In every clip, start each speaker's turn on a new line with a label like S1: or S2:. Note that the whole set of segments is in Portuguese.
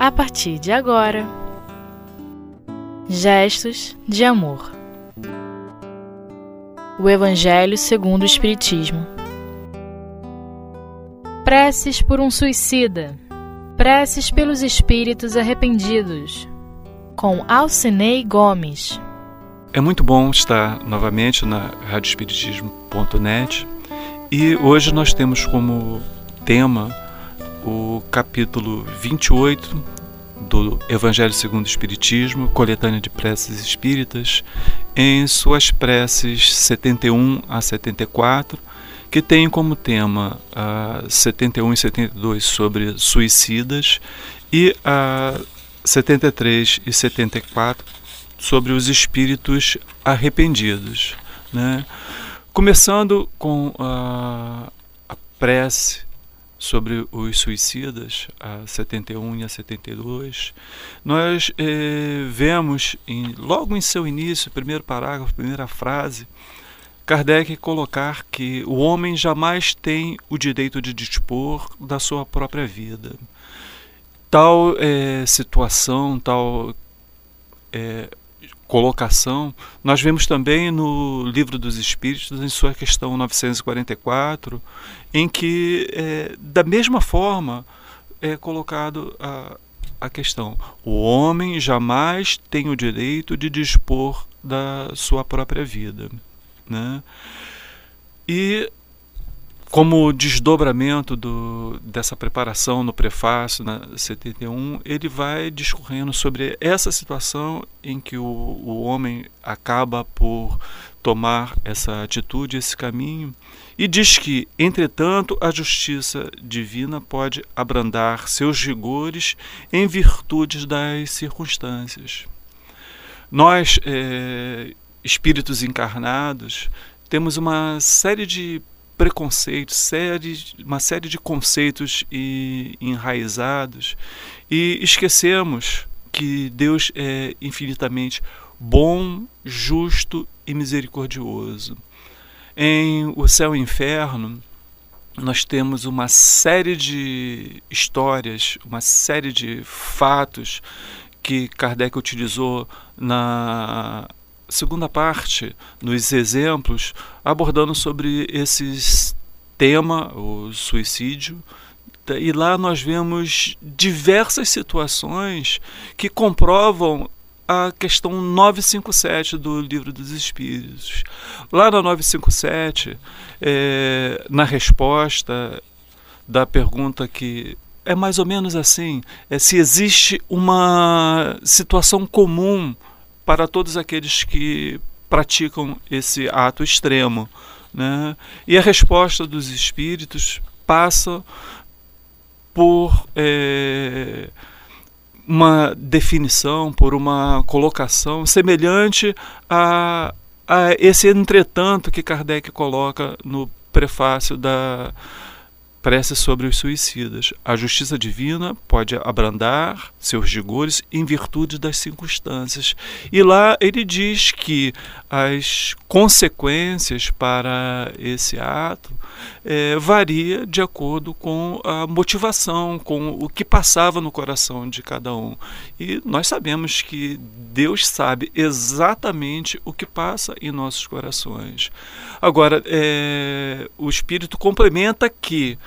S1: a partir de agora. Gestos de amor. O Evangelho segundo o Espiritismo. Preces por um suicida. Preces pelos espíritos arrependidos. Com Alcinei Gomes.
S2: É muito bom estar novamente na radioespiritismo.net e hoje nós temos como tema o capítulo 28 do Evangelho segundo o Espiritismo, coletânea de preces espíritas, em suas preces 71 a 74, que tem como tema a 71 e 72 sobre suicidas e a 73 e 74 sobre os espíritos arrependidos. Né? Começando com a, a prece sobre os suicidas, a 71 e a 72, nós eh, vemos em, logo em seu início, primeiro parágrafo, primeira frase, Kardec colocar que o homem jamais tem o direito de dispor da sua própria vida. Tal eh, situação, tal eh, colocação, nós vemos também no Livro dos Espíritos, em sua questão 944, em que, é, da mesma forma, é colocado a, a questão: o homem jamais tem o direito de dispor da sua própria vida. Né? E como desdobramento do, dessa preparação no prefácio, na 71, ele vai discorrendo sobre essa situação em que o, o homem acaba por tomar essa atitude, esse caminho, e diz que, entretanto, a justiça divina pode abrandar seus rigores em virtude das circunstâncias. Nós, é, espíritos encarnados, temos uma série de preconceitos, uma série de conceitos e, enraizados e esquecemos que Deus é infinitamente bom, justo e misericordioso. Em O Céu e o Inferno, nós temos uma série de histórias, uma série de fatos que Kardec utilizou na segunda parte, nos exemplos, abordando sobre esse tema, o suicídio. E lá nós vemos diversas situações que comprovam a questão 957 do Livro dos Espíritos. Lá na 957, é, na resposta da pergunta que é mais ou menos assim: é se existe uma situação comum para todos aqueles que praticam esse ato extremo. Né? E a resposta dos espíritos passa por é, uma definição, por uma colocação semelhante a, a esse entretanto que Kardec coloca no prefácio da prece sobre os suicidas. A justiça divina pode abrandar seus rigores em virtude das circunstâncias. E lá ele diz que as consequências para esse ato é, varia de acordo com a motivação, com o que passava no coração de cada um. E nós sabemos que Deus sabe exatamente o que passa em nossos corações. Agora, é, o Espírito complementa que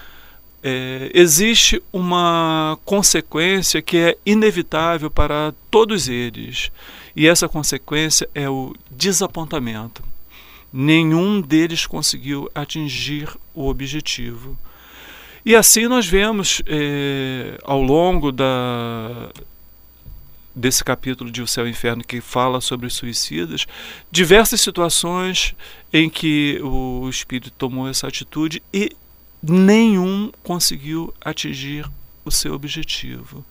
S2: é, existe uma consequência que é inevitável para todos eles, e essa consequência é o desapontamento. Nenhum deles conseguiu atingir o objetivo. E assim nós vemos é, ao longo da, desse capítulo de O Céu e o Inferno que fala sobre os suicidas, diversas situações em que o espírito tomou essa atitude e nenhum conseguiu atingir o seu objetivo.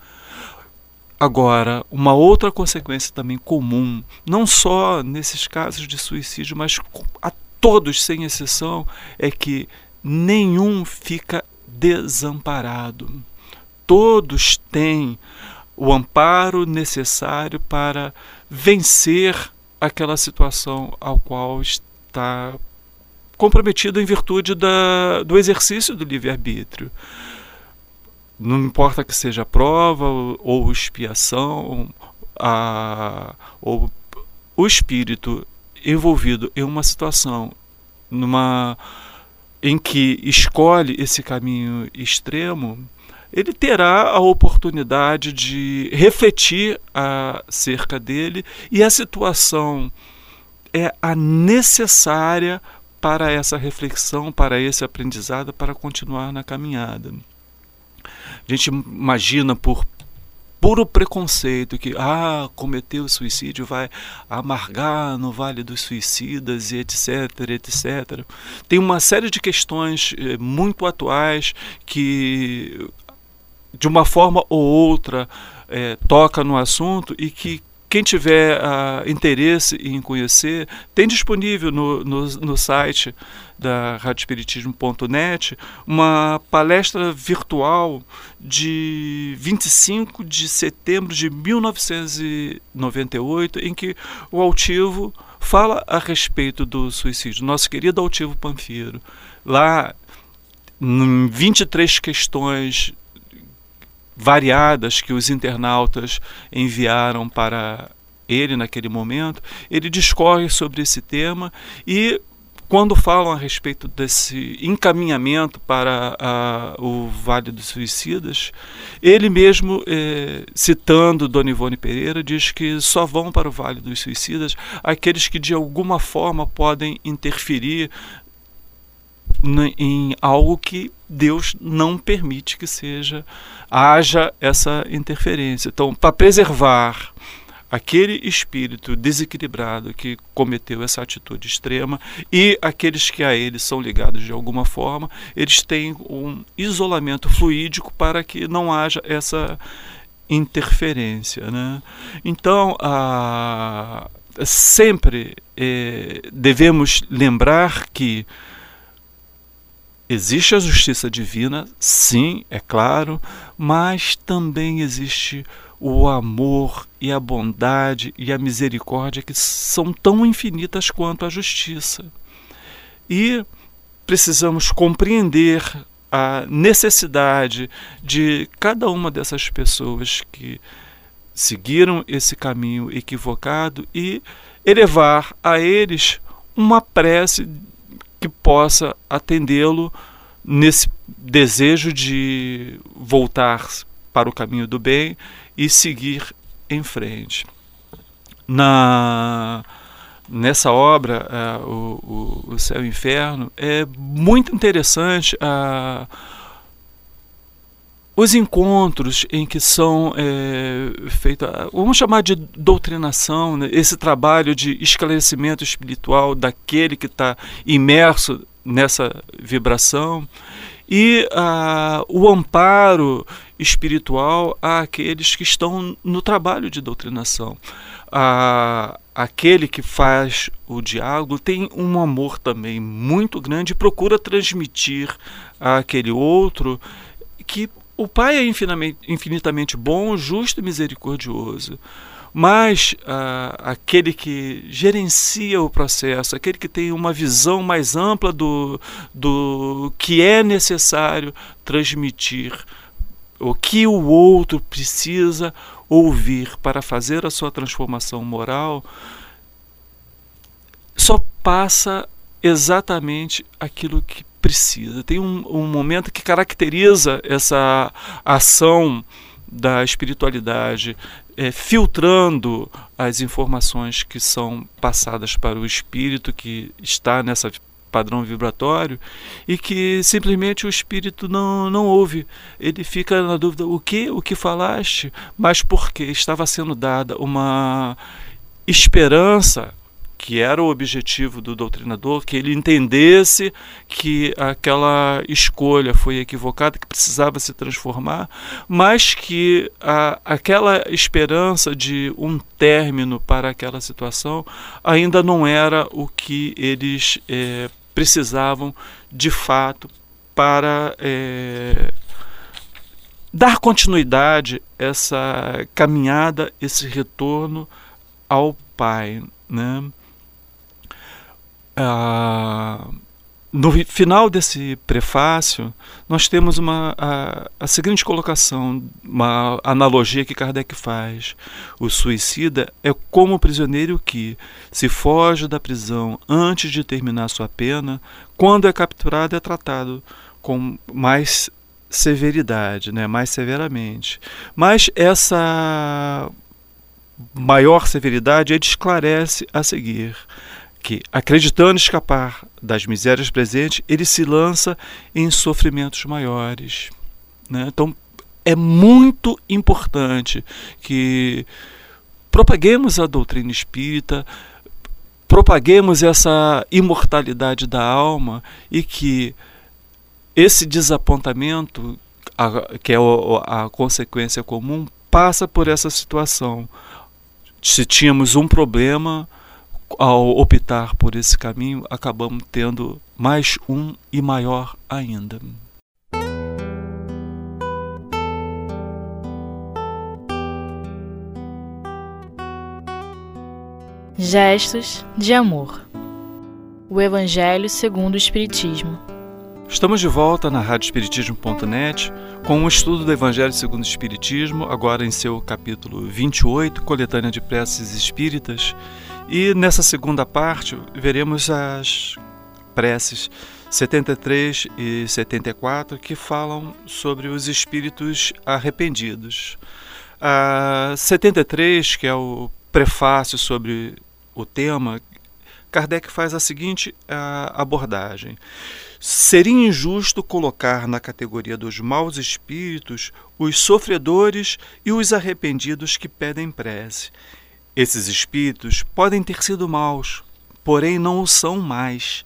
S2: Agora, uma outra consequência também comum, não só nesses casos de suicídio, mas a todos sem exceção, é que nenhum fica desamparado. Todos têm o amparo necessário para vencer aquela situação ao qual está comprometido em virtude da, do exercício do livre-arbítrio. Não importa que seja prova ou, expiação, a, ou o espírito envolvido em uma situação numa em que escolhe esse caminho extremo, ele terá a oportunidade de refletir acerca dele e a situação é a necessária para essa reflexão, para esse aprendizado, para continuar na caminhada. A gente imagina por puro preconceito que ah, cometeu suicídio vai amargar no Vale dos Suicidas e etc, etc. Tem uma série de questões eh, muito atuais que de uma forma ou outra eh, toca no assunto e que quem tiver uh, interesse em conhecer, tem disponível no, no, no site da radioespiritismo.net uma palestra virtual de 25 de setembro de 1998, em que o altivo fala a respeito do suicídio. Nosso querido altivo Panfiro. Lá, em 23 questões variadas que os internautas enviaram para ele naquele momento, ele discorre sobre esse tema e quando falam a respeito desse encaminhamento para a, o Vale dos Suicidas, ele mesmo, eh, citando Dona Ivone Pereira, diz que só vão para o Vale dos Suicidas aqueles que de alguma forma podem interferir em algo que Deus não permite que seja haja essa interferência. Então, para preservar aquele espírito desequilibrado que cometeu essa atitude extrema e aqueles que a ele são ligados de alguma forma, eles têm um isolamento fluídico para que não haja essa interferência. Né? Então, a, sempre é, devemos lembrar que Existe a justiça divina, sim, é claro, mas também existe o amor e a bondade e a misericórdia que são tão infinitas quanto a justiça. E precisamos compreender a necessidade de cada uma dessas pessoas que seguiram esse caminho equivocado e elevar a eles uma prece que possa atendê-lo nesse desejo de voltar para o caminho do bem e seguir em frente. Na nessa obra, uh, o, o, o, Céu e o Inferno, é muito interessante uh, os encontros em que são é, feitos, vamos chamar de doutrinação, né? esse trabalho de esclarecimento espiritual daquele que está imerso nessa vibração e ah, o amparo espiritual àqueles que estão no trabalho de doutrinação. Ah, aquele que faz o diálogo tem um amor também muito grande e procura transmitir àquele outro que o Pai é infinitamente, bom, justo e misericordioso. Mas ah, aquele que gerencia o processo, aquele que tem uma visão mais ampla do, do que é necessário transmitir, o que o outro precisa ouvir para fazer a sua transformação moral, só passa exatamente aquilo que precisa. Tem um, um momento que caracteriza essa ação da espiritualidade, é, filtrando as informações que são passadas para o espírito que está nessa padrão vibratório e que simplesmente o espírito não, não ouve. Ele fica na dúvida: o que? O que falaste? Mas porque estava sendo dada uma esperança que era o objetivo do doutrinador, que ele entendesse que aquela escolha foi equivocada, que precisava se transformar, mas que a, aquela esperança de um término para aquela situação ainda não era o que eles é, precisavam de fato para é, dar continuidade essa caminhada, esse retorno ao Pai. Né? Ah, no final desse prefácio, nós temos uma, a, a, seguinte colocação, uma analogia que Kardec faz. O suicida é como o prisioneiro que, se foge da prisão antes de terminar sua pena, quando é capturado, é tratado com mais severidade, né? mais severamente. Mas essa maior severidade ele esclarece a seguir que, acreditando escapar das misérias presentes, ele se lança em sofrimentos maiores. Né? Então, é muito importante que propaguemos a doutrina espírita, propaguemos essa imortalidade da alma e que esse desapontamento, que é a consequência comum, passa por essa situação. Se tínhamos um problema, ao optar por esse caminho, acabamos tendo mais um e maior ainda.
S1: Gestos de amor. O Evangelho segundo o Espiritismo.
S2: Estamos de volta na radioespiritismo.net com um estudo do Evangelho segundo o Espiritismo, agora em seu capítulo 28, Coletânea de Preces Espíritas, e nessa segunda parte veremos as preces 73 e 74 que falam sobre os espíritos arrependidos. A 73, que é o prefácio sobre o tema, Kardec faz a seguinte abordagem: Seria injusto colocar na categoria dos maus espíritos os sofredores e os arrependidos que pedem prece. Esses espíritos podem ter sido maus, porém não o são mais.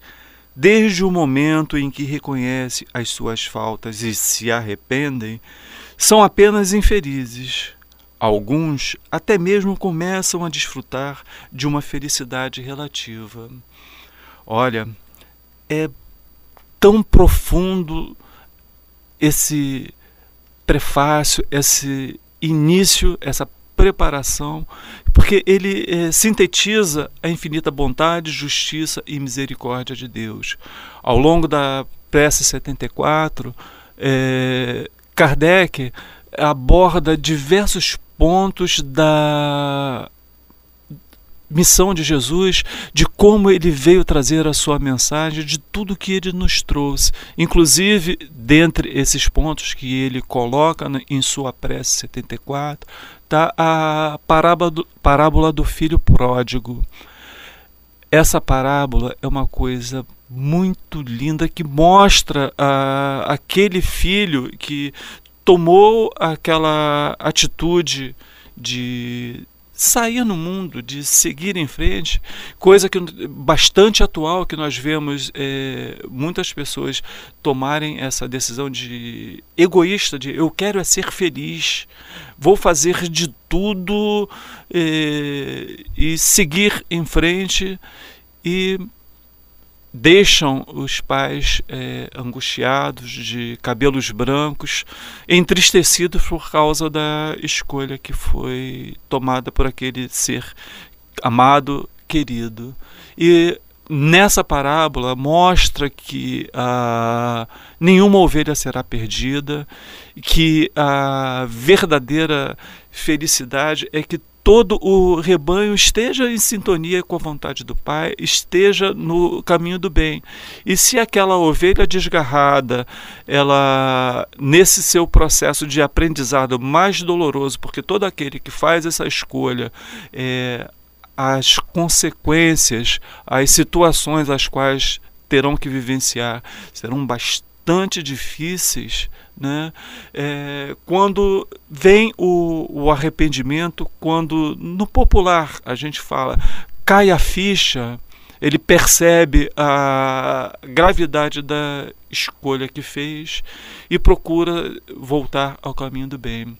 S2: Desde o momento em que reconhecem as suas faltas e se arrependem, são apenas infelizes. Alguns até mesmo começam a desfrutar de uma felicidade relativa. Olha, é tão profundo esse prefácio, esse início, essa preparação, porque ele é, sintetiza a infinita bondade, justiça e misericórdia de Deus. Ao longo da prece 74, é, Kardec aborda diversos pontos da missão de Jesus, de como ele veio trazer a sua mensagem, de tudo que ele nos trouxe. Inclusive, dentre esses pontos que ele coloca em sua prece 74, está a parábola do, filho pródigo. Essa parábola é uma coisa muito linda que mostra a, aquele filho que tomou aquela atitude de sair no mundo, de seguir em frente, coisa que bastante atual que nós vemos é, muitas pessoas tomarem essa decisão de egoísta, de eu quero é ser feliz, vou fazer de tudo é, e seguir em frente e deixam os pais é, angustiados, de cabelos brancos, entristecidos por causa da escolha que foi tomada por aquele ser amado, querido. E nessa parábola mostra que ah, nenhuma ovelha será perdida, que a verdadeira felicidade é que todo o rebanho esteja em sintonia com a vontade do Pai, esteja no caminho do bem. E se aquela ovelha desgarrada, ela nesse seu processo de aprendizado mais doloroso, porque todo aquele que faz essa escolha é, as consequências, as situações as quais terão que vivenciar serão bastante difíceis né? É, quando vem o, o arrependimento, quando no popular a gente fala cai a ficha, ele percebe a gravidade da escolha que fez e procura voltar ao caminho do bem.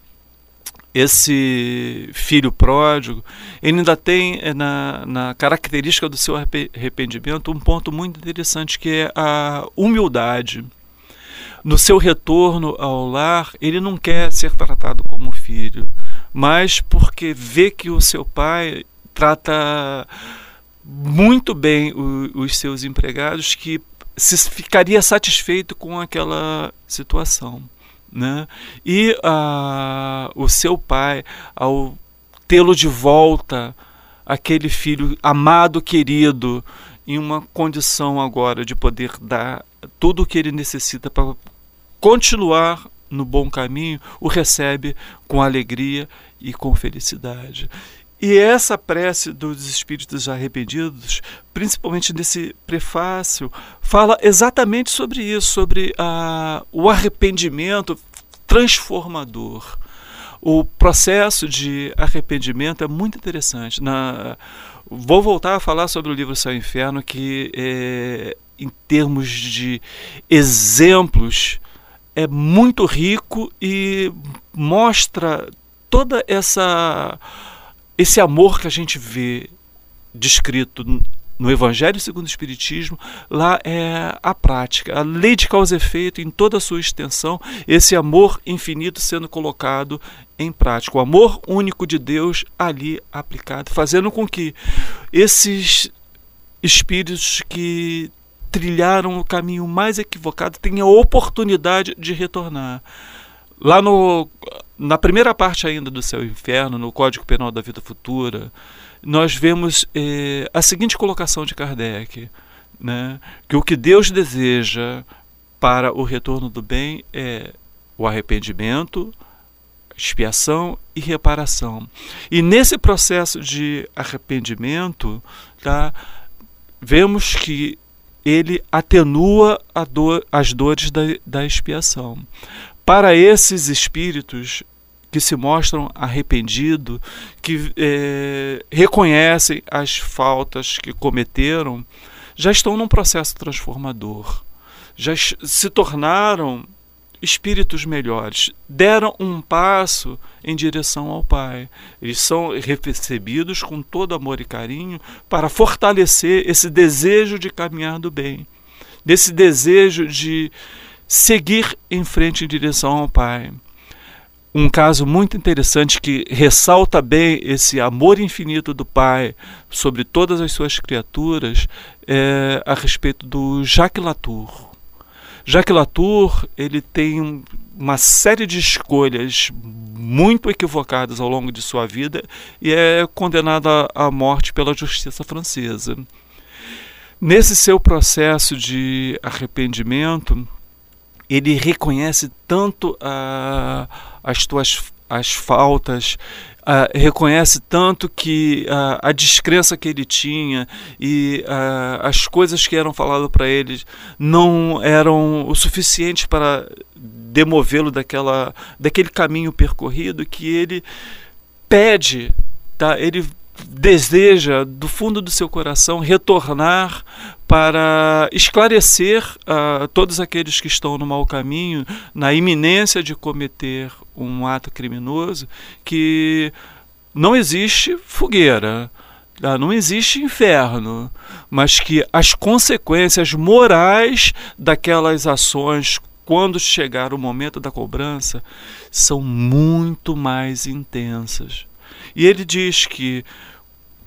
S2: Esse filho pródigo, ele ainda tem é, na, na característica do seu arrependimento um ponto muito interessante que é a humildade no seu retorno ao lar, ele não quer ser tratado como filho, mas porque vê que o seu pai trata muito bem o, os seus empregados, que se ficaria satisfeito com aquela situação. Né? E uh, o seu pai, ao tê-lo de volta, aquele filho amado, querido, em uma condição agora de poder dar tudo o que ele necessita para continuar no bom caminho, o recebe com alegria e com felicidade. E essa prece dos espíritos arrependidos, principalmente nesse prefácio, fala exatamente sobre isso, sobre uh, o arrependimento transformador. O processo de arrependimento é muito interessante. Na, vou voltar a falar sobre o livro Céu e Inferno, que é, em termos de exemplos é muito rico e mostra toda essa esse amor que a gente vê descrito no Evangelho segundo o Espiritismo, lá é a prática, a lei de causa e efeito em toda a sua extensão, esse amor infinito sendo colocado em prática, o amor único de Deus ali aplicado, fazendo com que esses espíritos que trilharam o caminho mais equivocado tenham a oportunidade de retornar. Lá no, na primeira parte ainda do Céu e Inferno, no Código Penal da Vida Futura, nós vemos eh, a seguinte colocação de Kardec, né, que o que Deus deseja para o retorno do bem é o arrependimento, expiação e reparação. E nesse processo de arrependimento, tá, vemos que ele atenua dor, as dores da, da expiação. Para esses espíritos que se mostram arrependidos, que é, reconhecem as faltas que cometeram, já estão num processo transformador, já se tornaram espíritos melhores, deram um passo em direção ao Pai. Eles são recebidos com todo amor e carinho para fortalecer esse desejo de caminhar do bem, desse desejo de seguir em frente em direção ao Pai. Um caso muito interessante que ressalta bem esse amor infinito do Pai sobre todas as suas criaturas é a respeito do Jacques Latour. Jacques Latour ele tem uma série de escolhas muito equivocadas ao longo de sua vida e é condenado à morte pela justiça francesa. Nesse seu processo de arrependimento, ele reconhece tanto uh, as tuas as faltas, uh, reconhece tanto que uh, a descrença que ele tinha e uh, as coisas que eram faladas para ele não eram o suficiente para demovê-lo daquela daquele caminho percorrido que ele pede, tá? Ele deseja do fundo do seu coração retornar para esclarecer uh, todos aqueles que estão no mau caminho, na iminência de cometer um ato criminoso, que não existe fogueira, uh, não existe inferno, mas que as consequências morais daquelas ações quando chegar o momento da cobrança são muito mais intensas. E ele diz que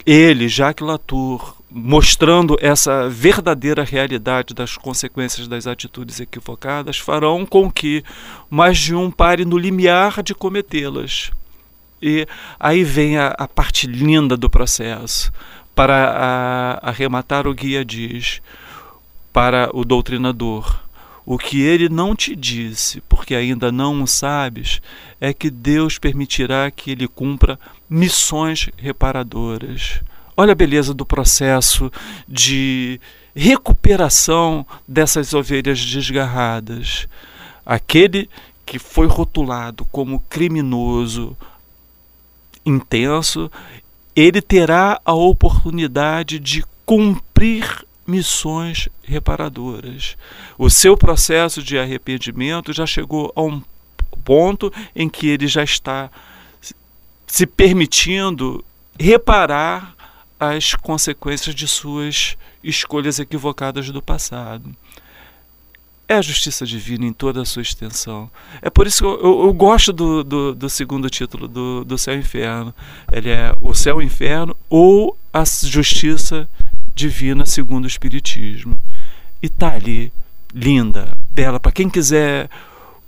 S2: ele, Jacques Latour, mostrando essa verdadeira realidade das consequências das atitudes equivocadas, farão com que mais de um pare no limiar de cometê-las. E aí vem a, a, parte linda do processo. Para a, arrematar, o guia diz para o doutrinador: o que ele não te disse, porque ainda não o sabes, é que Deus permitirá que ele cumpra missões reparadoras. Olha a beleza do processo de recuperação dessas ovelhas desgarradas. Aquele que foi rotulado como criminoso intenso, ele terá a oportunidade de cumprir missões reparadoras. O seu processo de arrependimento já chegou a um ponto em que ele já está se permitindo reparar as consequências de suas escolhas equivocadas do passado. É a justiça divina em toda a sua extensão. É por isso que eu, eu, eu gosto do, do, do, segundo título, do, do céu e inferno. Ele é o céu e inferno ou a justiça divina segundo o Espiritismo. e está ali, linda, bela, para quem quiser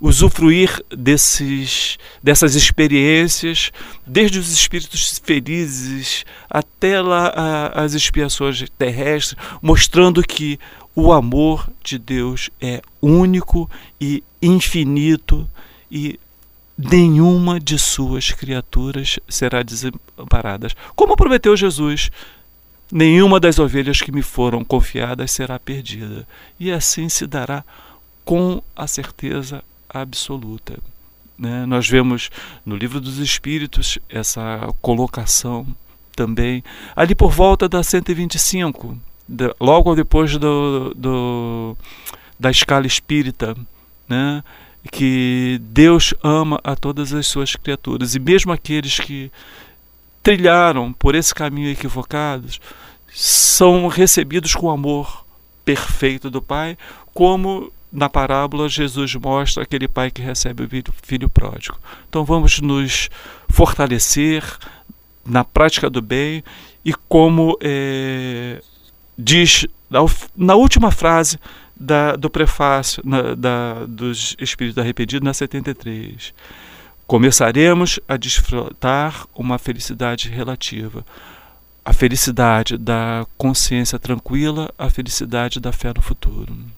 S2: usufruir desses, dessas experiências, desde os espíritos felizes até lá a, as expiações terrestres, mostrando que o amor de Deus é único e infinito e nenhuma de suas criaturas será desamparada. Como prometeu Jesus, nenhuma das ovelhas que me foram confiadas será perdida. E assim se dará com a certeza absoluta. Né? Nós vemos no livro dos Espíritos essa colocação também, ali por volta da 125, logo depois do, do, da escala espírita, né? que Deus ama a todas as suas criaturas, e mesmo aqueles que trilharam por esse caminho equivocados são recebidos com amor perfeito do Pai, como na parábola, Jesus mostra aquele pai que recebe o filho, filho pródigo. Então vamos nos fortalecer na prática do bem e como é, diz na, última frase da, do prefácio na, da, dos Espíritos Arrependidos, na 73. Começaremos a desfrutar uma felicidade relativa. A felicidade da consciência tranquila, a felicidade da fé no futuro.